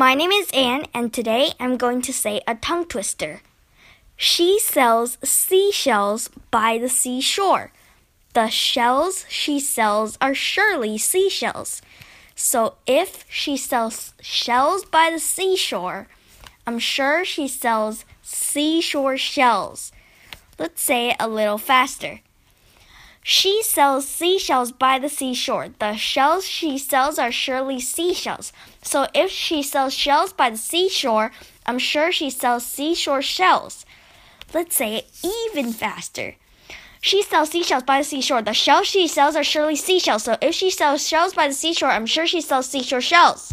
My name is Ann, and today I'm going to say a tongue twister. She sells seashells by the seashore. The shells she sells are surely seashells. So if she sells shells by the seashore, I'm sure she sells seashore shells. Let's say it a little faster. She sells seashells by the seashore. The shells she sells are surely seashells. So if she sells shells by the seashore, I'm sure she sells seashore shells. Let's say it even faster. She sells seashells by the seashore. The shells she sells are surely seashells. So if she sells shells by the seashore, I'm sure she sells seashore shells.